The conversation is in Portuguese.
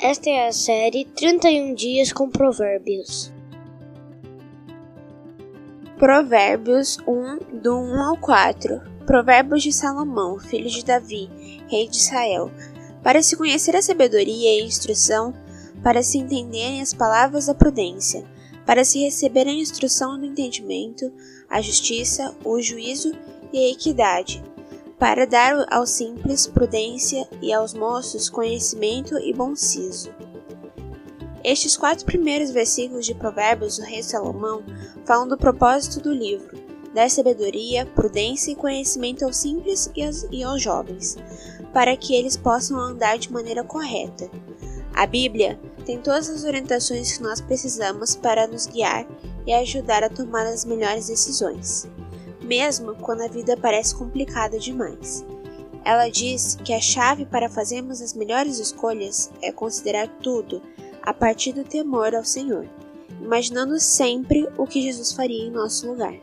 Esta é a série 31 Dias com Provérbios. Provérbios 1, do 1 ao 4. Provérbios de Salomão, filho de Davi, rei de Israel. Para se conhecer a sabedoria e a instrução, para se entenderem as palavras da prudência, para se receber a instrução do entendimento, a justiça, o juízo e a equidade para dar aos simples prudência e aos moços conhecimento e bom siso. Estes quatro primeiros versículos de Provérbios do rei Salomão falam do propósito do livro, dar sabedoria, prudência e conhecimento aos simples e aos, e aos jovens, para que eles possam andar de maneira correta. A Bíblia tem todas as orientações que nós precisamos para nos guiar e ajudar a tomar as melhores decisões mesmo quando a vida parece complicada demais. Ela diz que a chave para fazermos as melhores escolhas é considerar tudo a partir do temor ao Senhor, imaginando sempre o que Jesus faria em nosso lugar.